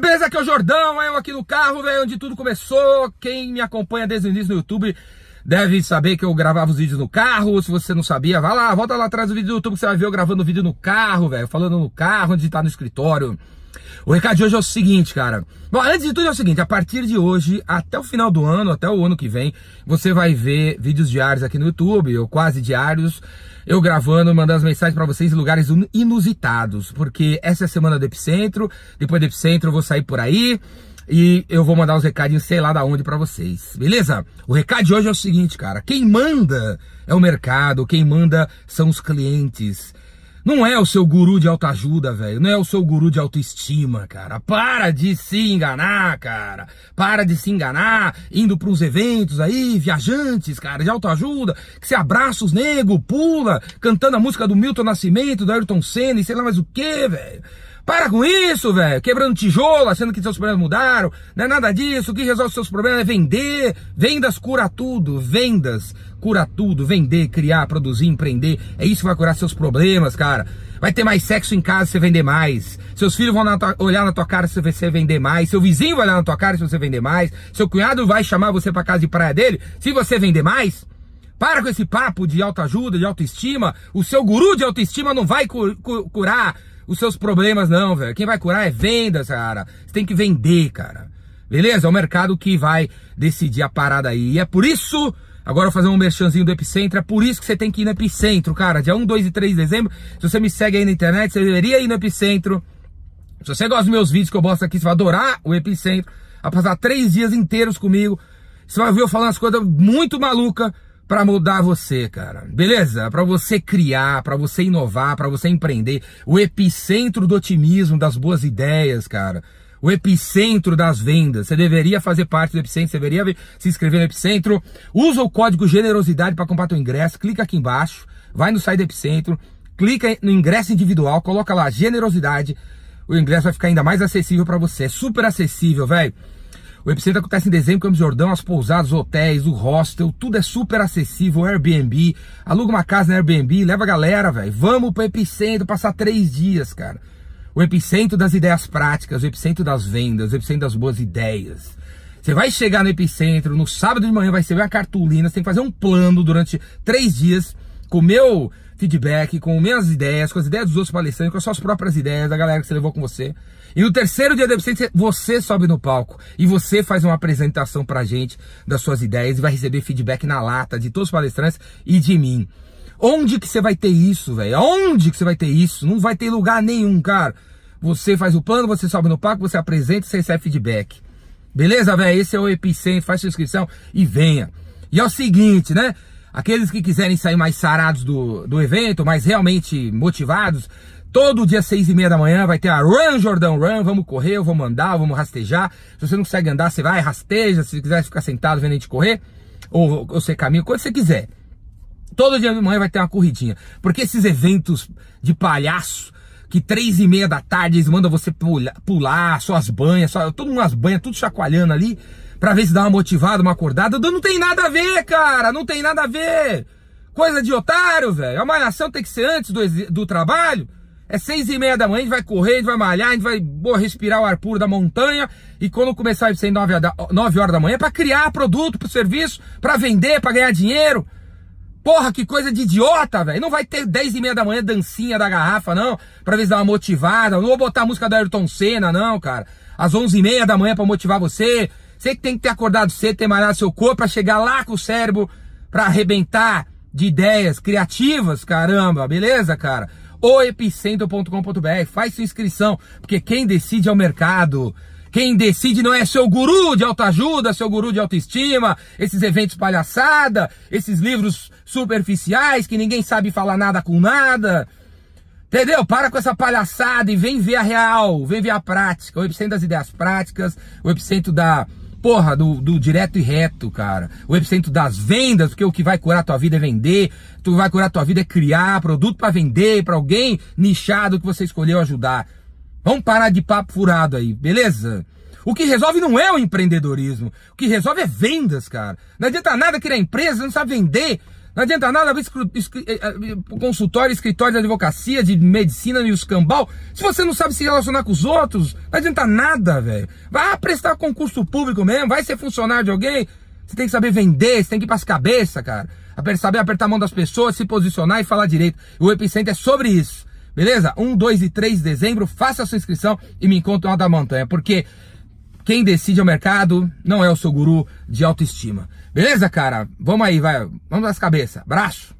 beleza? Aqui é o Jordão, eu aqui no carro, velho, onde tudo começou. Quem me acompanha desde o início no YouTube deve saber que eu gravava os vídeos no carro. Se você não sabia, vai lá, volta lá atrás do vídeo do YouTube que você vai ver eu gravando vídeo no carro, velho, falando no carro, onde tá no escritório. O recado de hoje é o seguinte, cara. Bom, antes de tudo é o seguinte, a partir de hoje, até o final do ano, até o ano que vem, você vai ver vídeos diários aqui no YouTube, ou quase diários, eu gravando, mandando as mensagens para vocês em lugares inusitados, porque essa é a semana do Epicentro, depois do Epicentro eu vou sair por aí, e eu vou mandar os recadinhos sei lá da onde para vocês, beleza? O recado de hoje é o seguinte, cara, quem manda é o mercado, quem manda são os clientes. Não é o seu guru de autoajuda, velho. Não é o seu guru de autoestima, cara. Para de se enganar, cara. Para de se enganar indo para uns eventos aí, viajantes, cara, de autoajuda, que você abraça os negros, pula, cantando a música do Milton Nascimento, do Ayrton Senna e sei lá mais o que, velho. Para com isso, velho. Quebrando tijolo, achando que seus problemas mudaram. Não é nada disso. O que resolve seus problemas é vender. Vendas cura tudo. Vendas cura tudo. Vender, criar, produzir, empreender. É isso que vai curar seus problemas, cara. Vai ter mais sexo em casa se você vender mais. Seus filhos vão na tua, olhar na tua cara se você vender mais. Seu vizinho vai olhar na tua cara se você vender mais. Seu cunhado vai chamar você pra casa de praia dele se você vender mais. Para com esse papo de autoajuda, de autoestima. O seu guru de autoestima não vai cu cu curar os seus problemas, não, velho. Quem vai curar é vendas, cara. Você tem que vender, cara. Beleza? É o mercado que vai decidir a parada aí. E é por isso. Agora eu vou fazer um merchanzinho do Epicentro. É por isso que você tem que ir no Epicentro, cara. Dia 1, 2 e 3 de dezembro. Se você me segue aí na internet, você deveria ir no Epicentro. Se você gosta dos meus vídeos que eu mostro aqui, você vai adorar o Epicentro. Vai passar três dias inteiros comigo. Você vai ver eu falando as coisas muito malucas para mudar você, cara. Beleza? Para você criar, para você inovar, para você empreender, o epicentro do otimismo, das boas ideias, cara. O epicentro das vendas. Você deveria fazer parte do epicentro, você deveria se inscrever no epicentro. Usa o código generosidade para comprar teu ingresso. Clica aqui embaixo, vai no site do epicentro, clica no ingresso individual, coloca lá generosidade. O ingresso vai ficar ainda mais acessível para você. É super acessível, velho. O Epicentro acontece em dezembro, Campos Jordão, as pousadas, hotéis, o hostel, tudo é super acessível, Airbnb, aluga uma casa no Airbnb, leva a galera, velho. Vamos pro Epicentro passar três dias, cara. O epicentro das ideias práticas, o epicentro das vendas, o epicentro das boas ideias. Você vai chegar no epicentro, no sábado de manhã vai receber uma cartolina, você tem que fazer um plano durante três dias com o meu feedback, com minhas ideias, com as ideias dos outros palestrantes, com as suas próprias ideias, da galera que você levou com você. E no terceiro dia da Epicentro, você sobe no palco e você faz uma apresentação pra gente das suas ideias e vai receber feedback na lata de todos os palestrantes e de mim. Onde que você vai ter isso, velho? Onde que você vai ter isso? Não vai ter lugar nenhum, cara. Você faz o plano, você sobe no palco, você apresenta e você recebe feedback. Beleza, velho? Esse é o Epicentro, faz sua inscrição e venha. E é o seguinte, né? Aqueles que quiserem sair mais sarados do, do evento, mais realmente motivados, todo dia seis e meia da manhã vai ter a Run Jordão Run, vamos correr, eu vou mandar, vamos rastejar. Se você não consegue andar, você vai, rasteja, se quiser ficar sentado vendo a gente correr, ou, ou você caminha, quando você quiser. Todo dia de manhã vai ter uma corridinha. Porque esses eventos de palhaço, que três e meia da tarde eles mandam você pular, pular suas banhas, todo umas banhas, tudo chacoalhando ali pra ver se dá uma motivada, uma acordada. Não tem nada a ver, cara, não tem nada a ver. Coisa de otário, velho. A malhação tem que ser antes do, do trabalho. É seis e meia da manhã, a gente vai correr, a gente vai malhar, a gente vai boa, respirar o ar puro da montanha. E quando começar a ser nove, nove horas da manhã, é pra criar produto pro serviço, pra vender, pra ganhar dinheiro. Porra, que coisa de idiota, velho. Não vai ter 10 e meia da manhã dancinha da garrafa, não. Pra ver se dá uma motivada. Não vou botar a música da Ayrton Senna, não, cara. Às 11 e meia da manhã pra motivar você. Você que tem que ter acordado cedo, ter malhado seu corpo para chegar lá com o cérebro para arrebentar de ideias criativas, caramba, beleza, cara? O epicentro.com.br, faz sua inscrição, porque quem decide é o mercado. Quem decide não é seu guru de autoajuda, seu guru de autoestima, esses eventos palhaçada, esses livros superficiais que ninguém sabe falar nada com nada. Entendeu? Para com essa palhaçada e vem ver a real, vem ver a prática, o epicentro das ideias práticas, o epicentro da porra, do, do direto e reto, cara. O epicentro das vendas, porque o que vai curar tua vida é vender, que vai curar tua vida é criar produto para vender para alguém nichado que você escolheu ajudar. Vamos parar de papo furado aí, beleza? O que resolve não é o empreendedorismo. O que resolve é vendas, cara. Não adianta nada criar empresa, não sabe vender. Não adianta nada abrir eh, eh, consultório, escritório de advocacia, de medicina e os cambal, se você não sabe se relacionar com os outros. Não adianta nada, velho. Vai prestar concurso público mesmo, vai ser funcionário de alguém. Você tem que saber vender, você tem que ir pras cabeças, cara. Saber apertar a mão das pessoas, se posicionar e falar direito. O Epicenter é sobre isso. Beleza? 1, 2 e 3 de dezembro, faça a sua inscrição e me encontre lá da montanha. Porque quem decide é o mercado, não é o seu guru de autoestima. Beleza, cara? Vamos aí, vai. Vamos nas cabeças. Abraço.